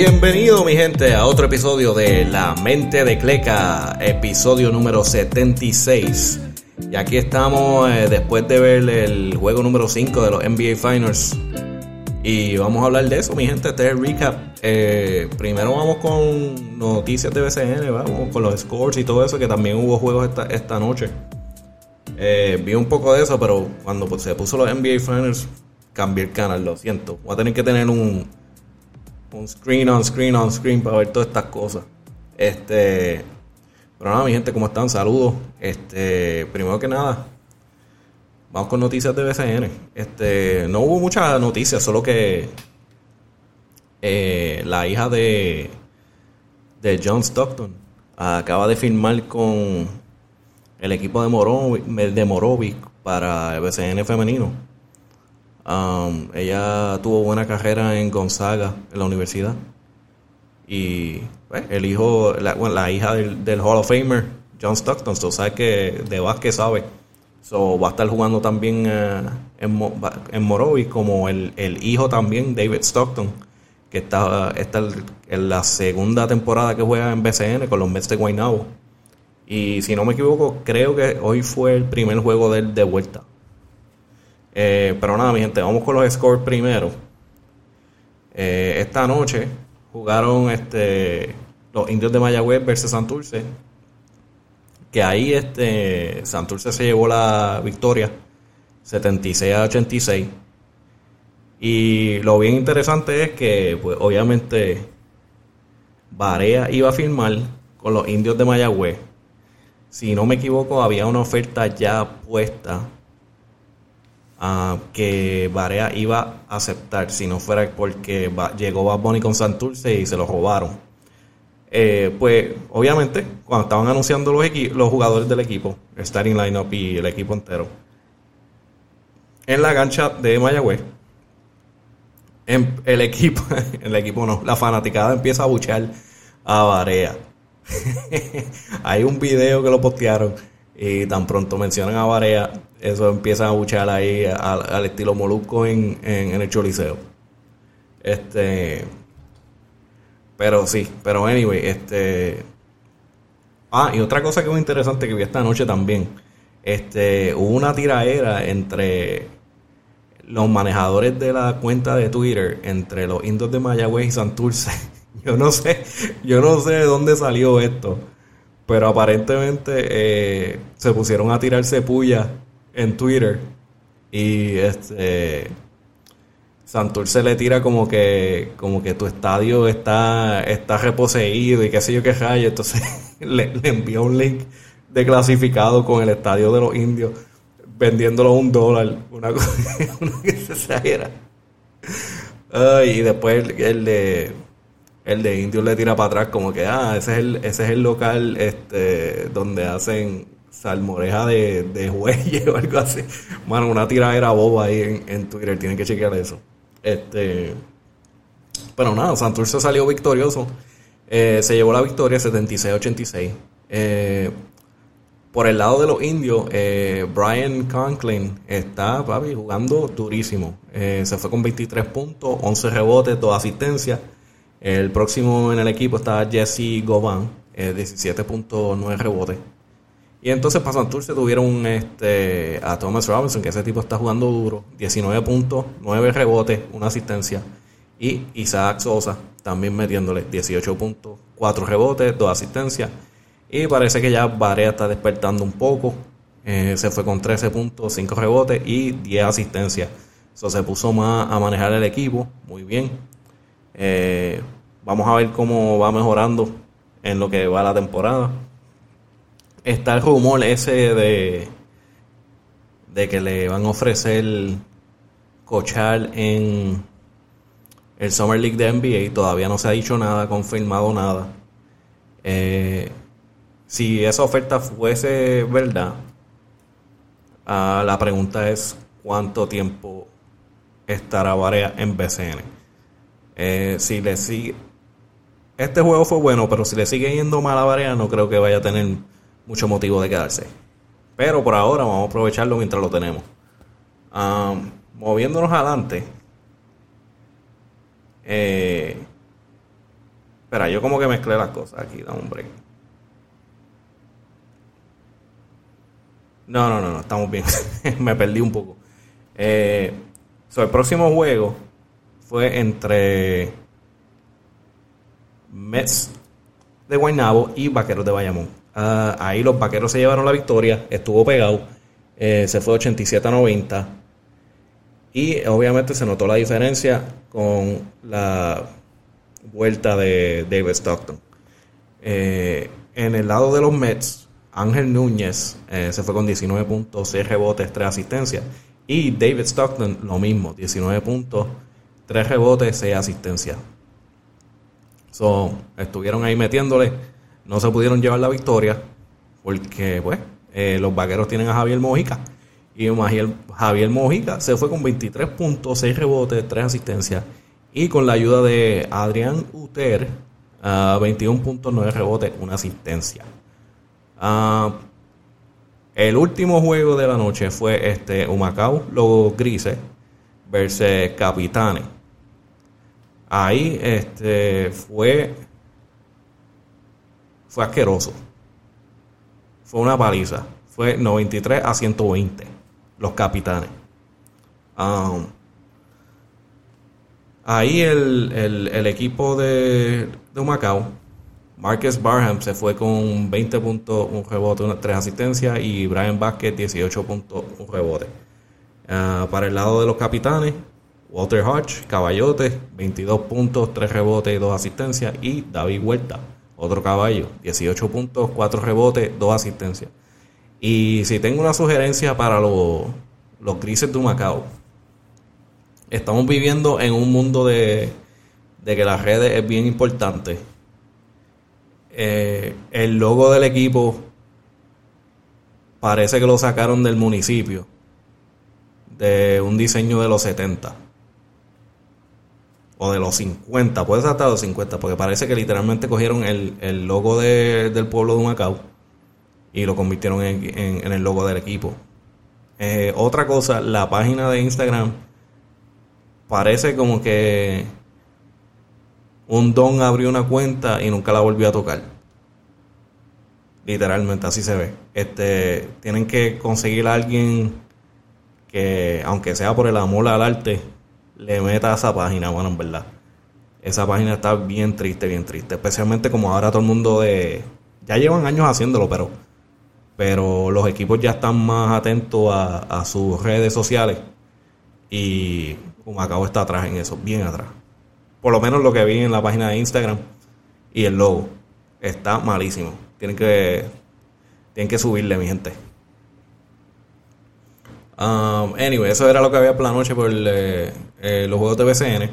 Bienvenido mi gente a otro episodio de La Mente de Cleca, episodio número 76. Y aquí estamos eh, después de ver el juego número 5 de los NBA Finals. Y vamos a hablar de eso, mi gente. Este es el recap. Eh, primero vamos con noticias de BCN, vamos con los scores y todo eso, que también hubo juegos esta, esta noche. Eh, vi un poco de eso, pero cuando se puso los NBA Finals, cambié el canal, lo siento. Voy a tener que tener un, un screen on screen on screen para ver todas estas cosas. Este. Pero nada, mi gente, ¿cómo están? Saludos. Este, primero que nada, vamos con noticias de BCN. Este, no hubo muchas noticias, solo que eh, la hija de, de John Stockton acaba de firmar con el equipo de Morovic, de Morovic para el BCN femenino. Um, ella tuvo buena carrera en Gonzaga, en la universidad. Y pues, el hijo, la, la hija del, del, Hall of Famer, John Stockton, so, sabe que de básquet sabe. So, va a estar jugando también uh, en, en como el, el, hijo también, David Stockton, que está, está en la segunda temporada que juega en BCN con los Mets de Guaynabo. Y si no me equivoco, creo que hoy fue el primer juego de de vuelta. Eh, pero nada, mi gente, vamos con los scores primero. Eh, esta noche jugaron este los indios de Mayagüez versus Santurce. Que ahí este Santurce se llevó la victoria 76 a 86. Y lo bien interesante es que, pues, obviamente, Barea iba a firmar con los indios de Mayagüez. Si no me equivoco, había una oferta ya puesta Uh, que Barea iba a aceptar si no fuera porque llegó Bad Bunny con Santurce y se lo robaron. Eh, pues obviamente cuando estaban anunciando los, jugadores del equipo, el starting lineup y el equipo entero, en la cancha de Mayagüez, en el equipo, el equipo no, la fanaticada empieza a buchear a Barea. Hay un video que lo postearon y tan pronto mencionan a Barea, eso empiezan a buchar ahí al, estilo molusco en, en, el choliseo. Este. Pero sí, pero anyway, este. Ah, y otra cosa que muy interesante que vi esta noche también. Este, hubo una tiraera entre los manejadores de la cuenta de Twitter, entre los indios de Mayagüez y Santurce. Yo no sé, yo no sé de dónde salió esto. Pero aparentemente eh, se pusieron a tirarse puya en Twitter. Y este. Santurce le tira como que como que tu estadio está está reposeído y qué sé yo qué rayo. Entonces le, envió un link de clasificado con el estadio de los indios vendiéndolo a un dólar. Una cosa que se exagera. Ay, y después el, el de el de indios le tira para atrás como que ah ese es el ese es el local este donde hacen salmoreja de, de o algo así. Bueno, una tiradera boba ahí en, en Twitter, tienen que chequear eso. Este, pero nada, Santurce salió victorioso. Eh, se llevó la victoria 76-86. Eh, por el lado de los indios, eh, Brian Conklin está papi, jugando durísimo. se fue con 23 puntos, 11 rebotes, 2 asistencias. El próximo en el equipo está Jesse Govan, 17.9 rebotes. Y entonces para Santurce tuvieron este, a Thomas Robinson, que ese tipo está jugando duro, 19 puntos, 9 rebotes, una asistencia. Y Isaac Sosa también metiéndole 18 puntos, 4 rebotes, 2 asistencias. Y parece que ya Barea está despertando un poco. Eh, se fue con 13 puntos, 5 rebotes y 10 asistencias. Eso se puso más a manejar el equipo, muy bien. Eh, vamos a ver cómo va mejorando en lo que va la temporada está el rumor ese de, de que le van a ofrecer cochar en el Summer League de NBA. Todavía no se ha dicho nada, confirmado nada. Eh, si esa oferta fuese verdad, ah, la pregunta es cuánto tiempo estará Varea en BCN. Eh, si le sigue, este juego fue bueno, pero si le sigue yendo mal a no creo que vaya a tener mucho motivo de quedarse. Pero por ahora vamos a aprovecharlo mientras lo tenemos. moviéndonos adelante. Eh, Espera, yo como que mezclé las cosas aquí, da un break. No, no, no, no, estamos bien. Me perdí un poco. Eh, el próximo juego fue entre Mets de Guaynabo y Vaqueros de Bayamón. Ah, ahí los Vaqueros se llevaron la victoria, estuvo pegado, eh, se fue 87 a 90. Y obviamente se notó la diferencia con la vuelta de David Stockton. Eh, en el lado de los Mets, Ángel Núñez eh, se fue con 19 puntos, 6 rebotes, 3 asistencias. Y David Stockton lo mismo, 19 puntos, 3 rebotes, 6 asistencias. So, estuvieron ahí metiéndole, no se pudieron llevar la victoria porque pues eh, los vaqueros tienen a Javier Mojica. Y Javier Mojica se fue con 23 puntos, 6 rebotes, 3 asistencias. Y con la ayuda de Adrián Uter, uh, 21 puntos, 9 rebotes, una asistencia. Uh, el último juego de la noche fue este Humacao, los grises, versus Capitanes. Ahí este fue fue asqueroso. Fue una paliza. Fue 93 a 120 los capitanes. Um, ahí el, equipo de, de Macao, Marcus Barham se fue con 20 puntos, un rebote, una, 3 asistencias y Brian Vázquez 18 puntos, un rebote. Uh, para el lado de los capitanes, Walter Hodge, Caballote, 22 puntos, 3 rebotes y 2 asistencias. Y David Huerta, otro caballo, 18 puntos, 4 rebotes, 2 asistencias. Y si tengo una sugerencia para los, los grises de Macao, estamos viviendo en un mundo de, de que las redes es bien importante. Eh, el logo del equipo parece que lo sacaron del municipio, de un diseño de los 70 o de los 50, puede ser hasta de los 50, porque parece que literalmente cogieron el, el logo del pueblo de Macao y lo convirtieron en, el logo del equipo. Eh, otra cosa, la página de Instagram parece como que un don abrió una cuenta y nunca la volvió a tocar. Literalmente así se ve. Este, tienen que conseguir a alguien que, aunque sea por el amor al arte, le meta a esa página, bueno, en verdad. Esa página está bien triste, bien triste. Especialmente como ahora todo el mundo de... Ya llevan años haciéndolo, pero pero los equipos ya están más atentos a, sus redes sociales y como acabo está atrás en eso, bien atrás. Por lo menos lo que vi en la página de Instagram y el logo está malísimo. Tienen que tienen que subirle, mi gente. Um, anyway, eso era lo que había por la noche por eh, eh, los juegos de BCN.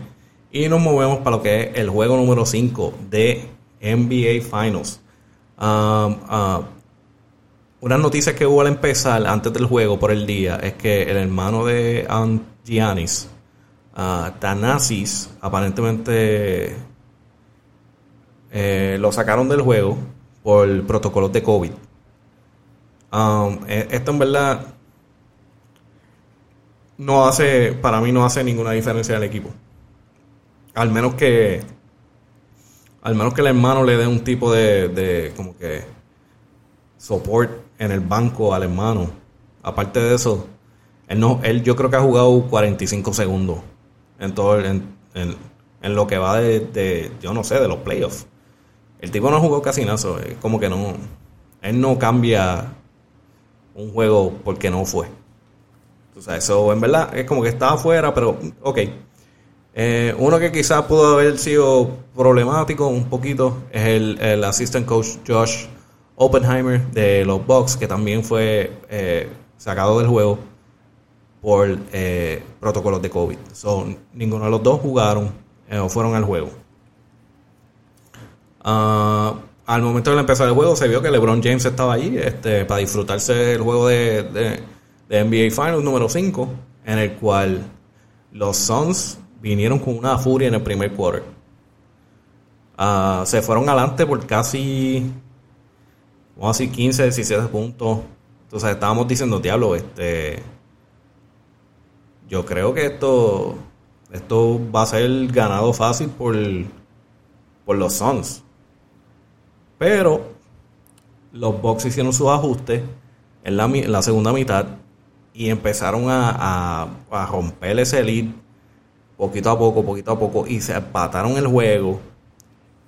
Y nos movemos para lo que es el juego número 5 de NBA Finals. Um, uh, una noticia que hubo al empezar, antes del juego, por el día, es que el hermano de Giannis, uh, Thanasis, aparentemente eh, lo sacaron del juego por protocolos de COVID. Um, e, esto en verdad no hace, para mí no hace ninguna diferencia del equipo. Al menos que, al menos que el hermano le dé un tipo de, de como que support en el banco al hermano. Aparte de eso, él, no, él yo creo que ha jugado 45 segundos en todo en, en, lo que va de, yo no sé, de los playoffs. El tipo no jugó casi nada, como que no, él no cambia un juego porque no fue. O sea, eso en verdad es como que estaba afuera, pero ok. Eh, uno que quizás pudo haber sido problemático un poquito es el, el assistant coach Josh Oppenheimer de los Bucks, que también fue eh, sacado del juego por eh, protocolos de COVID. son ninguno de los dos jugaron o fueron al juego. Ah, al momento de empezar el juego se vio que LeBron James estaba allí este, para disfrutarse el juego de, NBA Finals número 5, en el cual los Suns vinieron con una furia en el primer quarter. Ah, se fueron adelante por casi vamos a decir 15, 17 puntos. Entonces estábamos diciendo, diablo, este. Yo creo que esto. Esto va a ser ganado fácil por. por los Suns. Pero los Bucks hicieron sus ajustes en la segunda mitad y empezaron a, a, romper ese lead poquito a poco, poquito a poco, y se empataron el juego.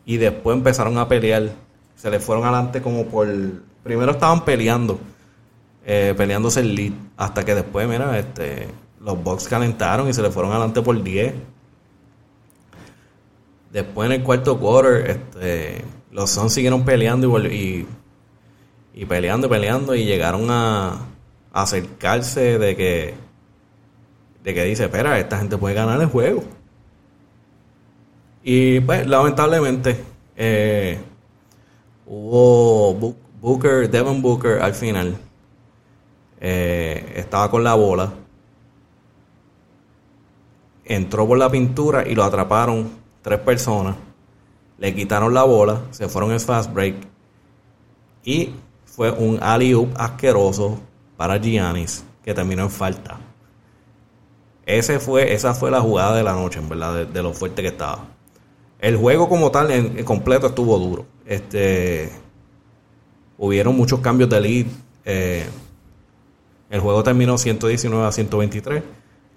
Y después empezaron a pelear. Se le fueron adelante como por. Primero estaban peleando, eh, peleándose el lead, hasta que después, mira, este, los Bucks calentaron y se le fueron adelante por 10. Después en el cuarto quarter, este, los Suns siguieron peleando y, y, y peleando y peleando y llegaron a, acercarse de que de que dice, espera, esta gente puede ganar el juego. Y pues, lamentablemente, eh, hubo Booker, Devon Booker al final. Eh, estaba con la bola. Entró por la pintura y lo atraparon tres personas. Le quitaron la bola, se fueron en fast break. Y fue un alley-oop asqueroso para Giannis, que terminó en falta. Ese fue, esa fue la jugada de la noche, en verdad, de, lo fuerte que estaba. El juego como tal, en, completo, estuvo duro. Este, hubieron muchos cambios de lead. Eh, el juego terminó 119 a 123,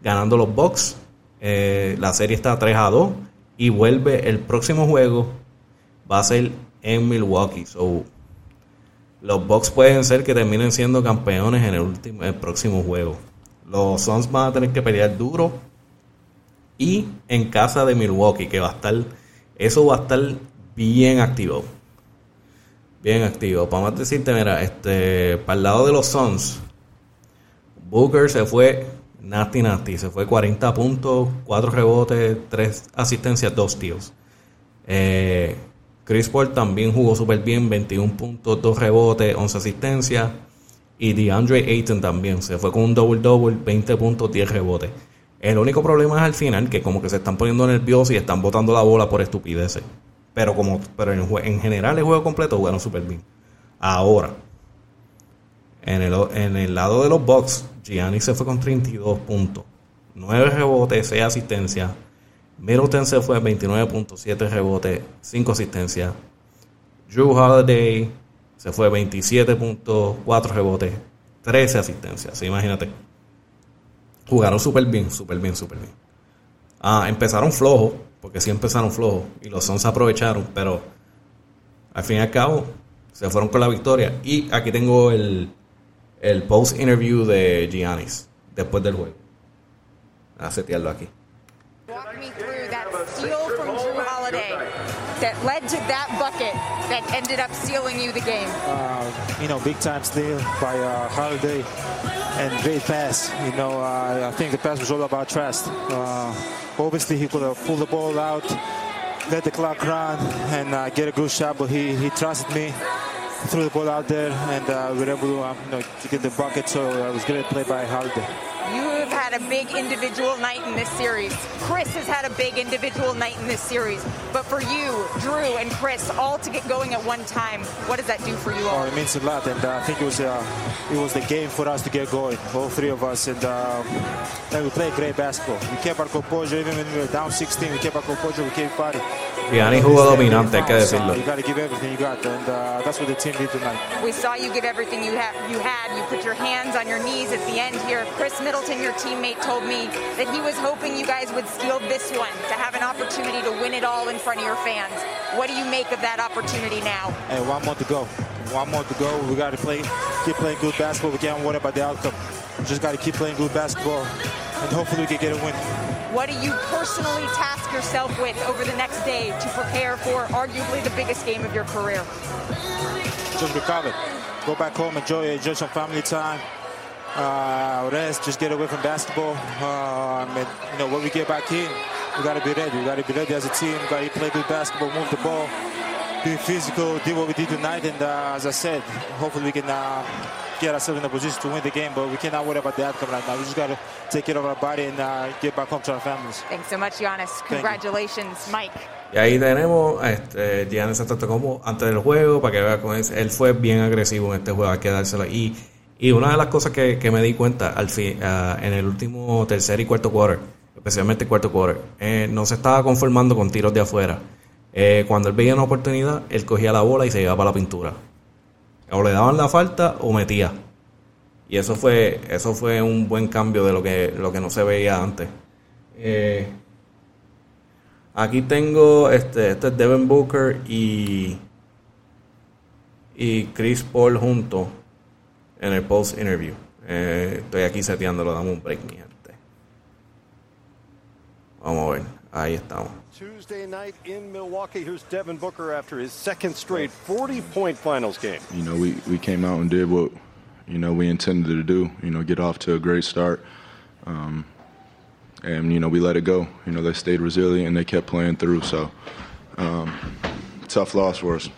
ganando los Bucks. Eh, la serie está 3 a 2 y vuelve el próximo juego. Va a ser en Milwaukee. So, los Bucks pueden ser que terminen siendo campeones en el, último, el próximo juego. Los Suns van a tener que pelear duro. Y en casa de Milwaukee, que va a estar. Eso va a estar bien activo. Bien activo. Para más decirte, mira, este, para el lado de los Suns, Booker se fue nasty nasty. Se fue 40 puntos, 4 rebotes, 3 asistencias, 2 tíos. Eh, Chris Paul también jugó súper bien, 21 puntos, 2 rebotes, 11 asistencias. Y DeAndre Ayton también se fue con un double-double, 20 puntos, 10 rebotes. El único problema es al final que como que se están poniendo nerviosos y están botando la bola por estupideces. Pero como pero en, en general el juego completo jugaron súper bien. Ahora, en el, en el lado de los Bucks, Gianni se fue con 32 puntos, 9 rebotes, 6 asistencias, Middleton se fue 29.7 rebotes, 5 asistencias. Drew Holiday se fue 27.4 rebotes, 13 asistencias. Imagínate. Jugaron súper bien, súper bien, súper bien. Ah, empezaron flojos, porque sí empezaron flojos, y los Suns aprovecharon, pero al fin y al cabo se fueron con la victoria. Y aquí tengo el, el post interview de Giannis después del juego. A setearlo aquí. That steal from Drew Holiday that led to that bucket that ended up sealing you the game? Uh, you know, big time steal by uh, Holiday and great pass. You know, uh, I think the pass was all about trust. Uh, obviously, he could have pulled the ball out, let the clock run, and uh, get a good shot, but he, he trusted me. Threw the ball out there, and uh, we were able to, um, you know, to get the bucket. So it was great play by Holiday. You have had a big individual night in this series. Chris has had a big individual night in this series. But for you, Drew and Chris, all to get going at one time, what does that do for you all? Oh, it means a lot, and uh, I think it was uh, it was the game for us to get going, all three of us, and, uh, and we played great basketball. We kept our composure even when we were down 16. We kept our composure. We kept fighting. Gianni jugó dominante, hay que decirlo. You got to give everything you got, and uh, that's what the team did tonight. We saw you give everything you have. You had. You put your hands on your knees at the end here. Chris Middleton, your teammate, told me that he was hoping you guys would steal this one to have an opportunity to win it all in front of your fans. What do you make of that opportunity now? Hey, one more to go. One more to go. We got to play, keep playing good basketball. We can't worry about the outcome. We just got to keep playing good basketball, and hopefully we can get a win. What do you personally task yourself with over the next day to prepare for arguably the biggest game of your career? Just recover. Go back home, enjoy enjoy some family time. Uh, rest, just get away from basketball. Um, and, you know, when we get back in, we got to be ready. We got to be ready as a team. We got to play good basketball, move the ball, be physical, do what we did tonight. And uh, as I said, hopefully we can uh, get ourselves in a position to win the game, but we cannot worry about the outcome right now. We just got to take care of our body and uh, get back home to our families. Thanks so much, Giannis. Congratulations, Mike. Y ahí tenemos a este, Giannis como antes del juego, para que vea con él. Él fue bien agresivo en este juego, hay que dárselo. Y, y una de las cosas que, que me di cuenta al fin, uh, en el último tercer y cuarto quarter, especialmente el cuarto quarter, eh, no se estaba conformando con tiros de afuera. Eh, cuando él veía una oportunidad, él cogía la bola y se iba para la pintura. O le daban la falta o metía. Y eso fue, eso fue un buen cambio de lo que, lo que no se veía antes. Eh, aquí tengo este, este es Devin Booker y, y Chris Paul juntos en el post interview. Eh, estoy aquí seteándolo, dame un break, mi gente. Vamos a ver, ahí estamos. Tuesday night in Milwaukee. Here's Devin Booker after his second straight 40-point finals game. You know, we, we came out and did what, you know, we intended to do, you know, get off to a great start. Um, and, you know, we let it go. You know, they stayed resilient and they kept playing through. So, um, tough loss for us.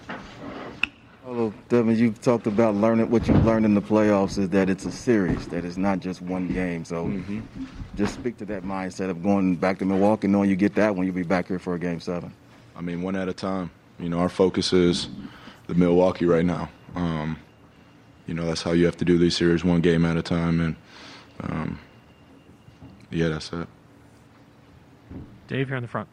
Hello, Devin. You've talked about learning what you've learned in the playoffs is that it's a series, that it's not just one game. So mm-hmm. just speak to that mindset of going back to Milwaukee, knowing you get that one, you'll be back here for a game seven. I mean, one at a time. You know, our focus is the Milwaukee right now. Um, you know, that's how you have to do these series, one game at a time. And, um, yeah, that's it. Dave, you're in the front.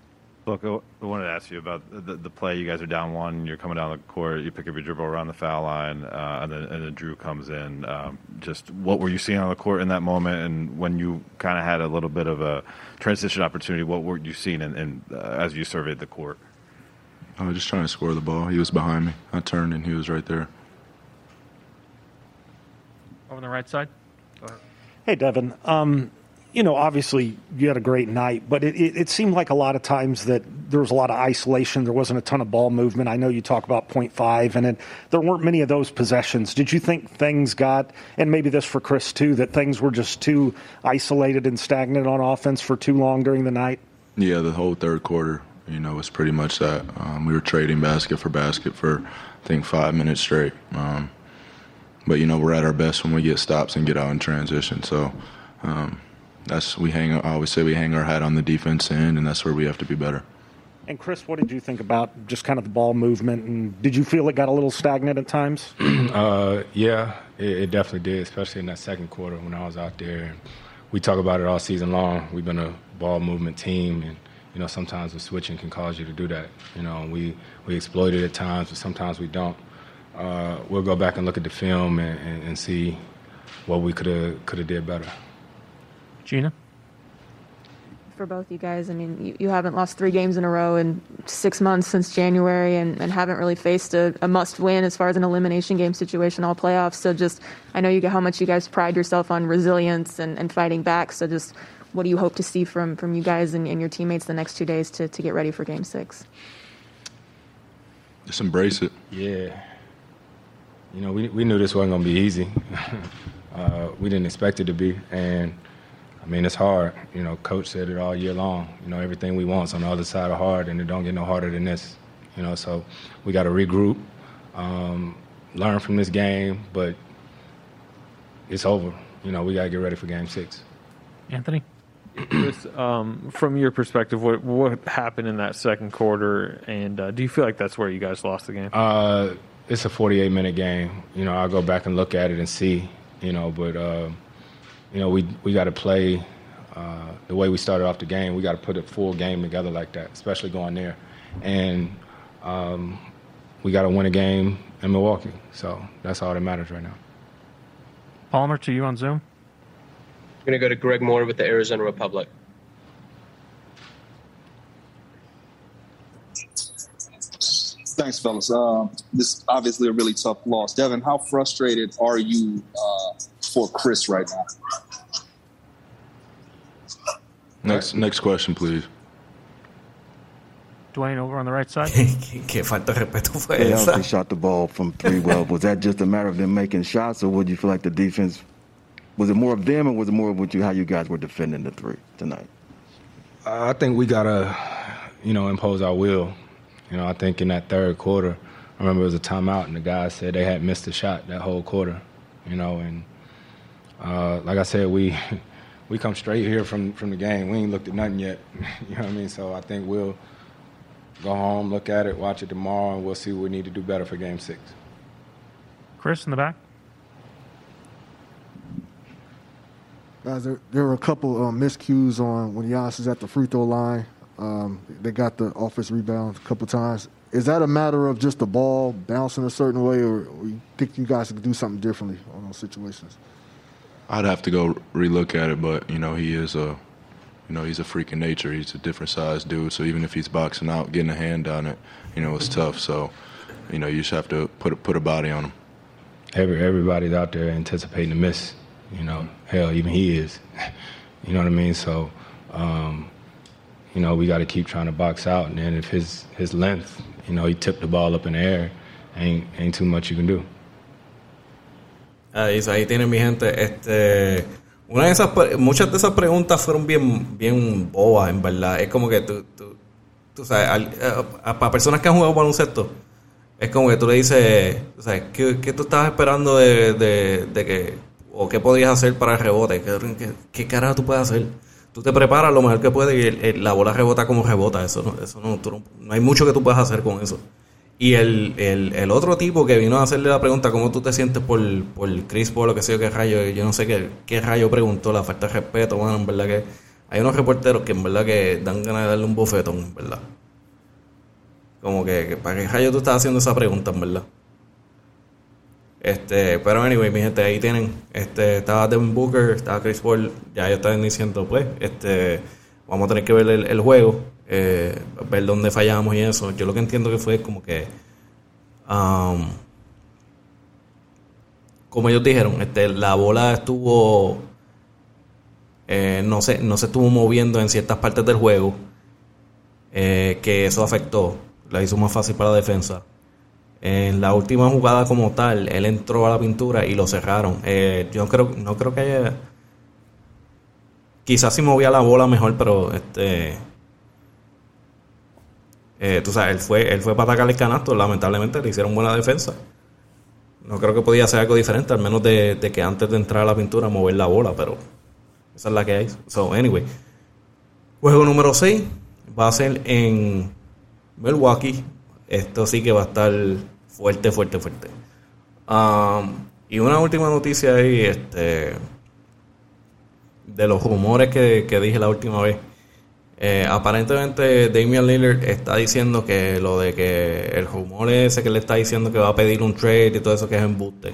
Look, I wanted to ask you about the, the, play. You guys are down one. You're coming down the court. You pick up your dribble around the foul line, uh, and then and then Drew comes in. Um, just what were you seeing on the court in that moment? And when you kind of had a little bit of a transition opportunity, what were you seeing in, in uh, as you surveyed the court? I was just trying to score the ball. He was behind me. I turned, and he was right there. Over on the right side. Hey, Devin. Um, you know, obviously you had a great night, but it, it, it, seemed like a lot of times that there was a lot of isolation. There wasn't a ton of ball movement. I know you talk about point five, and it, there weren't many of those possessions. Did you think things got, and maybe this for Chris too, that things were just too isolated and stagnant on offense for too long during the night? Yeah, the whole third quarter, you know, was pretty much that. Um, we were trading basket for basket for, I think, five minutes straight. Um, but, you know, we're at our best when we get stops and get out in transition. So, um, that's we hang. I always say we hang our hat on the defense end, and that's where we have to be better. And Chris, what did you think about just kind of the ball movement? And did you feel it got a little stagnant at times? uh, yeah, it, it, definitely did, especially in that second quarter when I was out there. And we talk about it all season long. We've been a ball movement team, and you know sometimes the switching can cause you to do that. You know, we we exploit it at times, but sometimes we don't. Uh, we'll go back and look at the film and, and, and see what we could have could have did better. Gina? For both you guys, I mean, you, you, haven't lost three games in a row in six months since January and, and haven't really faced a, a must win as far as an elimination game situation all playoffs. So, just, I know you get how much you guys pride yourself on resilience and, and fighting back. So, just what do you hope to see from, from you guys and, and your teammates the next two days to, to get ready for game six? Just embrace it. Yeah. You know, we, we knew this wasn't going to be easy. uh, we didn't expect it to be. And, I mean, it's hard. You know, coach said it all year long. You know, everything we want's on the other side of hard, and it don't get no harder than this. You know, so we got to regroup, um, learn from this game, but it's over. You know, we got to get ready for Game Six. Anthony. Chris, um, from your perspective, what what happened in that second quarter, and uh, do you feel like that's where you guys lost the game? Uh, it's a 48 minute game. You know, I'll go back and look at it and see. You know, but. Uh, you know, we we got to play uh, the way we started off the game. We got to put a full game together like that, especially going there, and um, we got to win a game in Milwaukee. So that's all that matters right now. Palmer, to you on Zoom. I'm going to go to Greg Moore with the Arizona Republic. Thanks, fellas. Uh, this is obviously a really tough loss. Devin, how frustrated are you uh, for Chris right now? Next, next question, please. Dwayne over on the right side. Qué falta de respeto fue they esa. They shot the ball from three well. was that just a matter of them making shots, or would you feel like the defense was it more of them, or was it more of what you how you guys were defending the three tonight? I think we gotta, you know, impose our will. You know, I think in that third quarter, I remember it was a timeout, and the guys said they had missed a shot that whole quarter. You know, and uh, like I said, we we come straight here from from the game. We ain't looked at nothing yet. you know what I mean? So I think we'll go home, look at it, watch it tomorrow, and we'll see what we need to do better for Game Six. Chris in the back. Guys, there, there were a couple uh, miscues on when Giannis is at the free throw line. Um, they got the offense rebound a couple times. Is that a matter of just the ball bouncing a certain way, or, or you think you guys could do something differently on those situations? I'd have to go relook at it, but you know he is a, you know he's a freak nature. He's a different size dude. So even if he's boxing out, getting a hand on it, you know it's tough. So, you know you just have to put a, put a body on him. Every everybody's out there anticipating to miss. You know, hell, even he is. you know what I mean? So, um, you know, we got to keep trying to box out. And then if his his length, you know, he tipped the ball up in the air, ain't ain't too much you can do. Ahí, ahí tienen mi gente. Este, una de esas, muchas de esas preguntas fueron bien, bien bobas, en verdad. Es como que tú, tú, tú sabes, a- para personas que han jugado baloncesto, es como que tú le dices, tú sabes, ¿qué, qué tú estabas esperando de, de, de que, o qué podías hacer para el rebote? ¿Qué, qué, qué carajo tú puedes hacer? Tú te preparas lo mejor que puedes y el- la bola rebota como rebota. Eso no, eso no, tú no hay mucho que tú puedas hacer con eso. Y el, el, el otro tipo que vino a hacerle la pregunta, ¿cómo tú te sientes por, por Chris Paul o qué sé yo, qué rayo? Yo no sé qué, qué rayo preguntó, la falta de respeto, bueno, en verdad que hay unos reporteros que en verdad que dan ganas de darle un bofetón, en verdad. Como que, que ¿para qué rayo tú estás haciendo esa pregunta, en verdad? Este, pero anyway, mi gente, ahí tienen, este, estaba Devin Booker, estaba Chris Paul, ya ellos estaban diciendo, pues, este, vamos a tener que ver el juego, eh, ver dónde fallamos y eso. Yo lo que entiendo que fue como que, um, como ellos dijeron, este, la bola estuvo, eh, no se, no se estuvo moviendo en ciertas partes del juego, eh, que eso afectó, la hizo más fácil para la defensa. En la última jugada como tal, él entró a la pintura y lo cerraron. Eh, yo creo, no creo que haya. Quizás si movía la bola mejor, pero este. Eh, tú sabes, él fue, él fue para atacar el canasto. Lamentablemente le hicieron buena defensa. No creo que podía hacer algo diferente, al menos de, que antes de entrar a la pintura mover la bola, pero esa es la que hay. So, anyway. Juego número 6 va a ser en Milwaukee. Esto sí que va a estar fuerte, fuerte, fuerte. Um, y una última noticia ahí, este, de los rumores que dije la última vez. Eh, aparentemente Damian Lillard está diciendo que lo de que el rumor ese que le está diciendo que va a pedir un trade y todo eso que es embuste.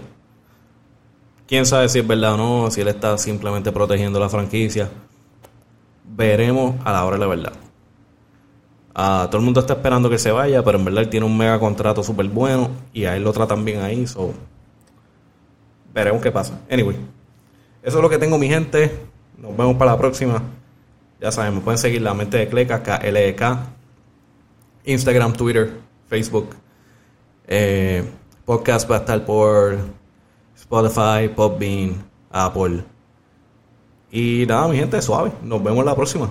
Quién sabe si es verdad o no, si él está simplemente protegiendo la franquicia. Veremos a la hora de la verdad. Ah, todo el mundo está esperando que se vaya, pero en verdad él tiene un mega contrato súper bueno y a él lo tratan bien ahí. So, veremos qué pasa. Anyway, eso es lo que tengo, mi gente. Nos vemos para la próxima. Ya saben, me pueden seguir la mente de Cleca, KLEK, Instagram, Twitter, Facebook. Eh, podcast va a estar por Spotify, Podbean, Apple. Y nada, mi gente, suave. Nos vemos la próxima.